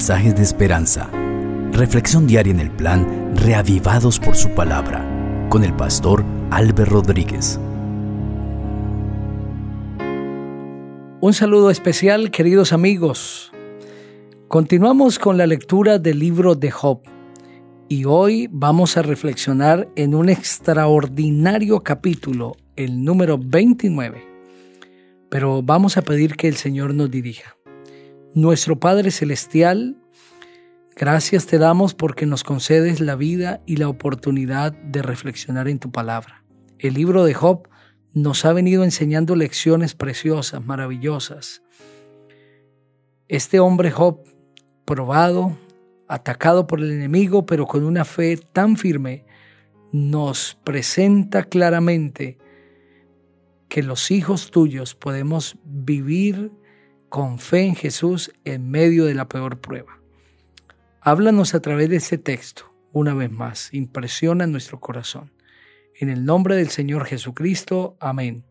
mensajes de esperanza. Reflexión diaria en el plan Reavivados por su palabra con el pastor Álvaro Rodríguez. Un saludo especial, queridos amigos. Continuamos con la lectura del libro de Job y hoy vamos a reflexionar en un extraordinario capítulo, el número 29. Pero vamos a pedir que el Señor nos dirija. Nuestro Padre Celestial, gracias te damos porque nos concedes la vida y la oportunidad de reflexionar en tu palabra. El libro de Job nos ha venido enseñando lecciones preciosas, maravillosas. Este hombre Job, probado, atacado por el enemigo, pero con una fe tan firme, nos presenta claramente que los hijos tuyos podemos vivir con fe en Jesús en medio de la peor prueba. Háblanos a través de este texto, una vez más, impresiona nuestro corazón. En el nombre del Señor Jesucristo, amén.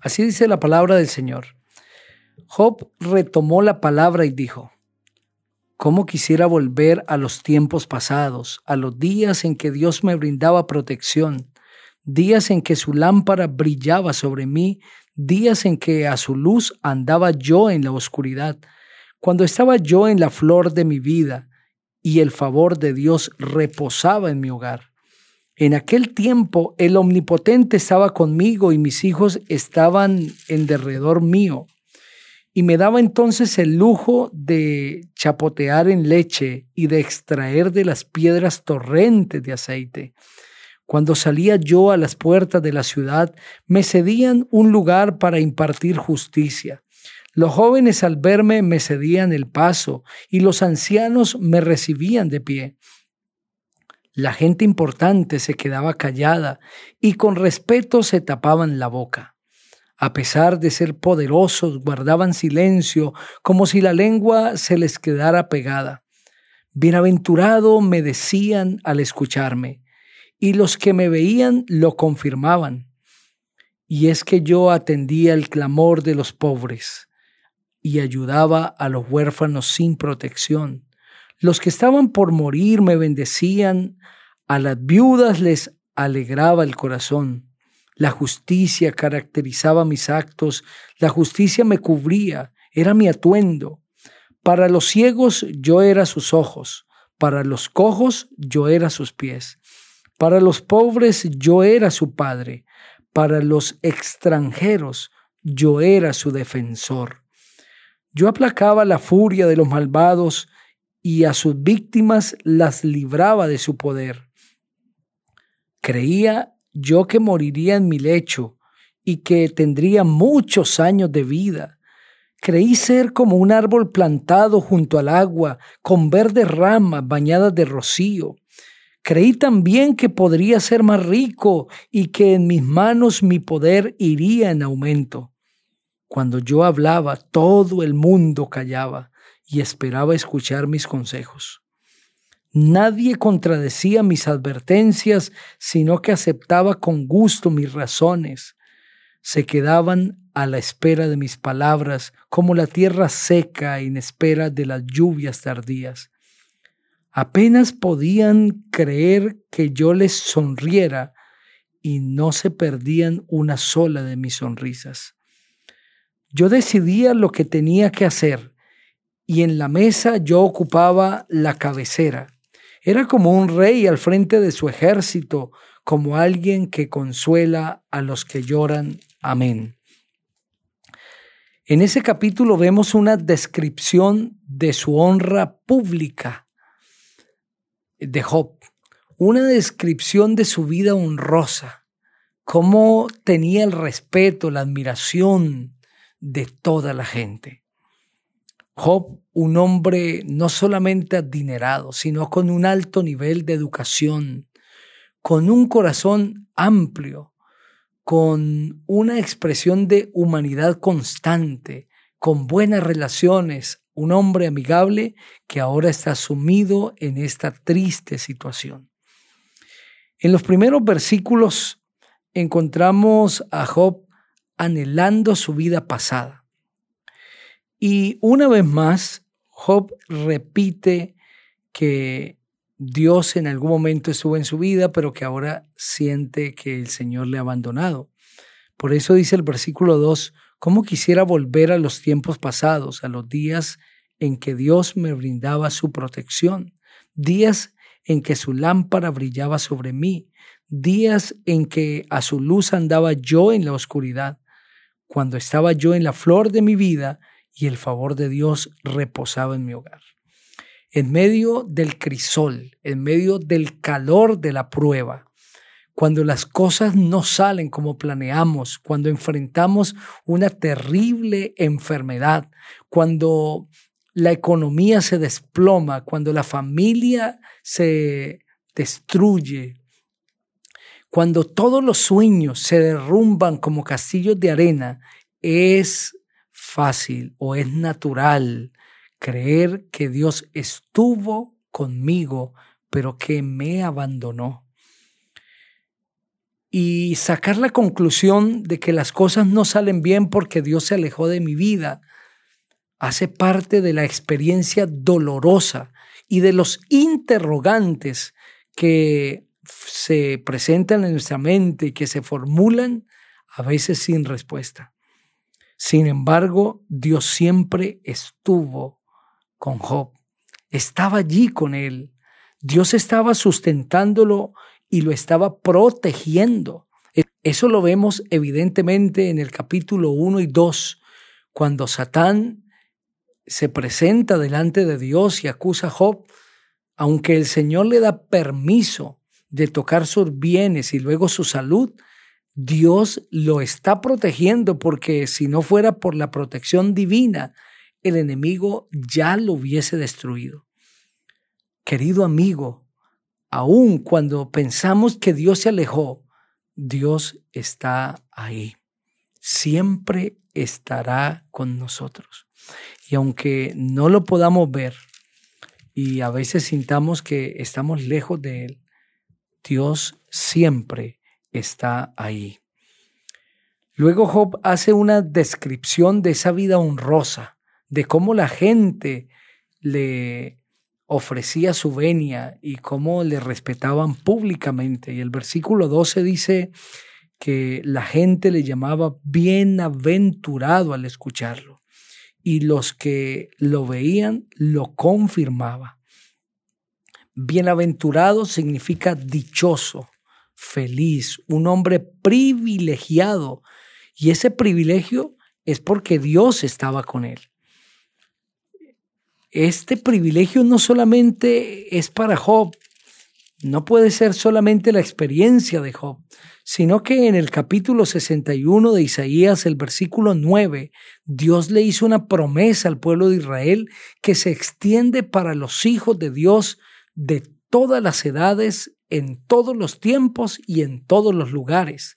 Así dice la palabra del Señor. Job retomó la palabra y dijo, ¿Cómo quisiera volver a los tiempos pasados, a los días en que Dios me brindaba protección, días en que su lámpara brillaba sobre mí, días en que a su luz andaba yo en la oscuridad, cuando estaba yo en la flor de mi vida y el favor de Dios reposaba en mi hogar. En aquel tiempo el Omnipotente estaba conmigo y mis hijos estaban en derredor mío y me daba entonces el lujo de chapotear en leche y de extraer de las piedras torrentes de aceite. Cuando salía yo a las puertas de la ciudad, me cedían un lugar para impartir justicia. Los jóvenes al verme me cedían el paso y los ancianos me recibían de pie. La gente importante se quedaba callada y con respeto se tapaban la boca a pesar de ser poderosos, guardaban silencio, como si la lengua se les quedara pegada. Bienaventurado me decían al escucharme, y los que me veían lo confirmaban. Y es que yo atendía el clamor de los pobres y ayudaba a los huérfanos sin protección. Los que estaban por morir me bendecían, a las viudas les alegraba el corazón. La justicia caracterizaba mis actos, la justicia me cubría, era mi atuendo. Para los ciegos yo era sus ojos, para los cojos yo era sus pies, para los pobres yo era su padre, para los extranjeros yo era su defensor. Yo aplacaba la furia de los malvados y a sus víctimas las libraba de su poder. Creía yo que moriría en mi lecho y que tendría muchos años de vida. Creí ser como un árbol plantado junto al agua, con verdes ramas bañadas de rocío. Creí también que podría ser más rico y que en mis manos mi poder iría en aumento. Cuando yo hablaba, todo el mundo callaba y esperaba escuchar mis consejos. Nadie contradecía mis advertencias, sino que aceptaba con gusto mis razones. Se quedaban a la espera de mis palabras, como la tierra seca en espera de las lluvias tardías. Apenas podían creer que yo les sonriera y no se perdían una sola de mis sonrisas. Yo decidía lo que tenía que hacer y en la mesa yo ocupaba la cabecera era como un rey al frente de su ejército, como alguien que consuela a los que lloran. Amén. En ese capítulo vemos una descripción de su honra pública de Job, una descripción de su vida honrosa, cómo tenía el respeto, la admiración de toda la gente. Job, un hombre no solamente adinerado, sino con un alto nivel de educación, con un corazón amplio, con una expresión de humanidad constante, con buenas relaciones, un hombre amigable que ahora está sumido en esta triste situación. En los primeros versículos encontramos a Job anhelando su vida pasada y una vez más, Job repite que Dios en algún momento estuvo en su vida, pero que ahora siente que el Señor le ha abandonado. Por eso dice el versículo 2, ¿cómo quisiera volver a los tiempos pasados, a los días en que Dios me brindaba su protección, días en que su lámpara brillaba sobre mí, días en que a su luz andaba yo en la oscuridad, cuando estaba yo en la flor de mi vida y el favor de Dios reposaba en mi hogar. En medio del crisol, en medio del calor de la prueba, cuando las cosas no salen como planeamos, cuando enfrentamos una terrible enfermedad, cuando la economía se desploma, cuando la familia se destruye, cuando todos los sueños se derrumban como castillos de arena, es fácil o es natural creer que Dios estuvo conmigo, pero que me abandonó. Y sacar la conclusión de que las cosas no salen bien porque Dios se alejó de mi vida hace parte de la experiencia dolorosa y de los interrogantes que se presentan en nuestra mente y que se formulan a veces sin respuesta. Sin embargo, Dios siempre estuvo con Job. Estaba allí con él. Dios estaba sustentándolo y lo estaba protegiendo. E, eso lo vemos evidentemente en el capítulo 1 y 2, cuando Satán se presenta delante de Dios y acusa a Job, aunque el Señor le da permiso de tocar sus bienes y luego su salud, Dios lo está protegiendo porque si no fuera por la protección divina, el enemigo ya lo hubiese destruido. Querido amigo, aun cuando pensamos que Dios se alejó, Dios está ahí. Siempre estará con nosotros. Y aunque no lo podamos ver y a veces sintamos que estamos lejos de Él, Dios siempre está ahí. Luego Job hace una descripción de esa vida honrosa de cómo la gente le ofrecía su venia y cómo le respetaban públicamente. Y el versículo 12 dice que la gente le llamaba bienaventurado al escucharlo y los que lo veían lo confirmaba. Bienaventurado significa dichoso, feliz, un hombre privilegiado. Y ese privilegio es porque Dios estaba con él este privilegio no solamente es para Job, no puede ser solamente la experiencia de Job, sino que en el capítulo 61 de Isaías, el versículo 9, Dios le hizo una promesa al pueblo de Israel que se extiende para los hijos de Dios de todas las edades, en todos los tiempos y en todos los lugares.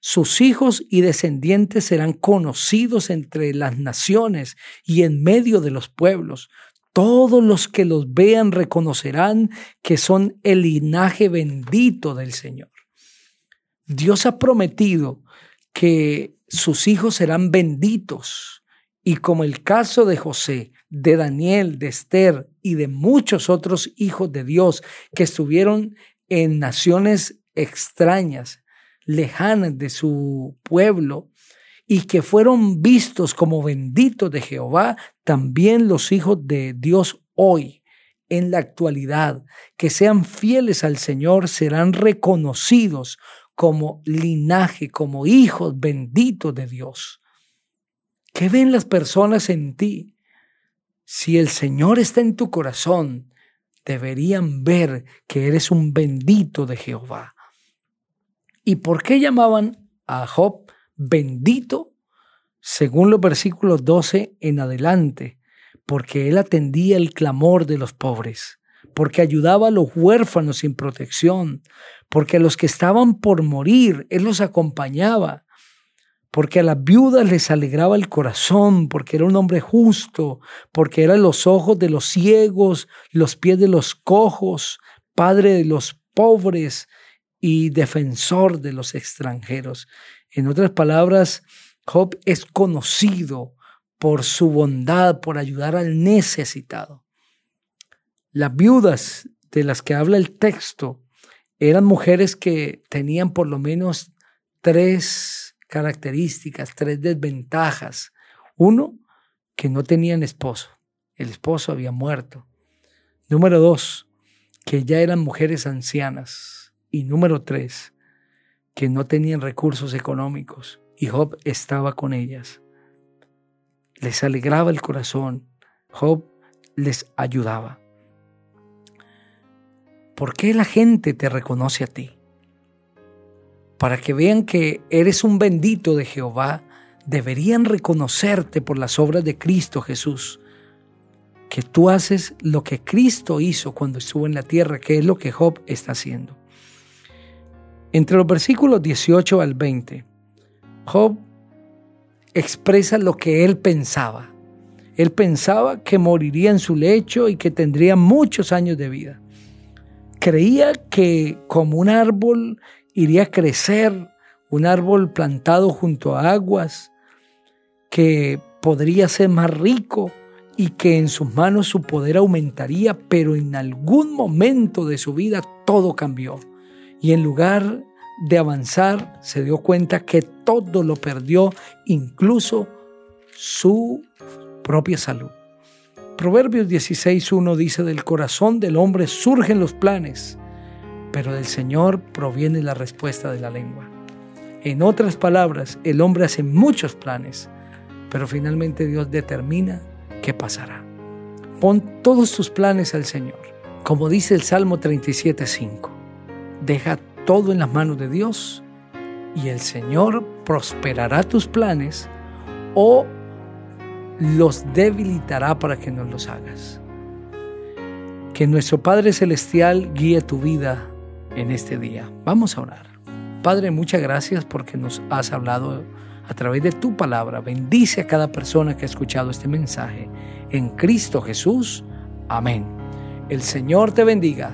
Sus hijos y descendientes serán conocidos entre las naciones y en medio de los pueblos. Todos los que los vean reconocerán que son el linaje bendito del Señor. Dios ha prometido que sus hijos serán benditos y como el caso de José, de Daniel, de Esther y de muchos otros hijos de Dios que estuvieron en naciones extrañas, lejanas de su pueblo y que fueron vistos como benditos de Jehová, también los hijos de Dios hoy, en la actualidad, que sean fieles al Señor, serán reconocidos como linaje, como hijos benditos de Dios. ¿Qué ven las personas en ti? Si el Señor está en tu corazón, deberían ver que eres un bendito de Jehová. ¿Y por qué llamaban a Job bendito? Según los versículos 12 en adelante, porque él atendía el clamor de los pobres, porque ayudaba a los huérfanos sin protección, porque a los que estaban por morir, él los acompañaba, porque a las viudas les alegraba el corazón, porque era un hombre justo, porque eran los ojos de los ciegos, los pies de los cojos, padre de los pobres, y defensor de los extranjeros. En otras palabras, Job es conocido por su bondad, por ayudar al necesitado. Las viudas de las que habla el texto eran mujeres que tenían por lo menos tres características, tres desventajas. Uno, que no tenían esposo. El esposo había muerto. Número dos, que ya eran mujeres ancianas. Y número tres, que no tenían recursos económicos. Y Job estaba con ellas. Les alegraba el corazón. Job les ayudaba. ¿Por qué la gente te reconoce a ti? Para que vean que eres un bendito de Jehová, deberían reconocerte por las obras de Cristo Jesús, que tú haces lo que Cristo hizo cuando estuvo en la tierra, que es lo que Job está haciendo. Entre los versículos 18 al 20, Job expresa lo que él pensaba. Él pensaba que moriría en su lecho y que tendría muchos años de vida creía que como un árbol iría a crecer, un árbol plantado junto a aguas, que podría ser más rico y que en sus manos su poder aumentaría, pero en algún momento de su vida todo cambió. Y en lugar de avanzar, se dio cuenta que todo lo perdió, incluso su propia salud. Proverbios 16.1 dice, del corazón del hombre surgen los planes, pero del Señor proviene la respuesta de la lengua. En otras palabras, el hombre hace muchos planes, pero finalmente Dios determina qué pasará. Pon todos tus planes al Señor. Como dice el Salmo 37.5, deja todo en las manos de Dios y el Señor prosperará tus planes o los debilitará para que no los hagas. Que nuestro Padre Celestial guíe tu vida en este día. Vamos a orar. Padre, muchas gracias porque nos has hablado a través de tu palabra. Bendice a cada persona que ha escuchado este mensaje. En Cristo Jesús. Amén. El Señor te bendiga.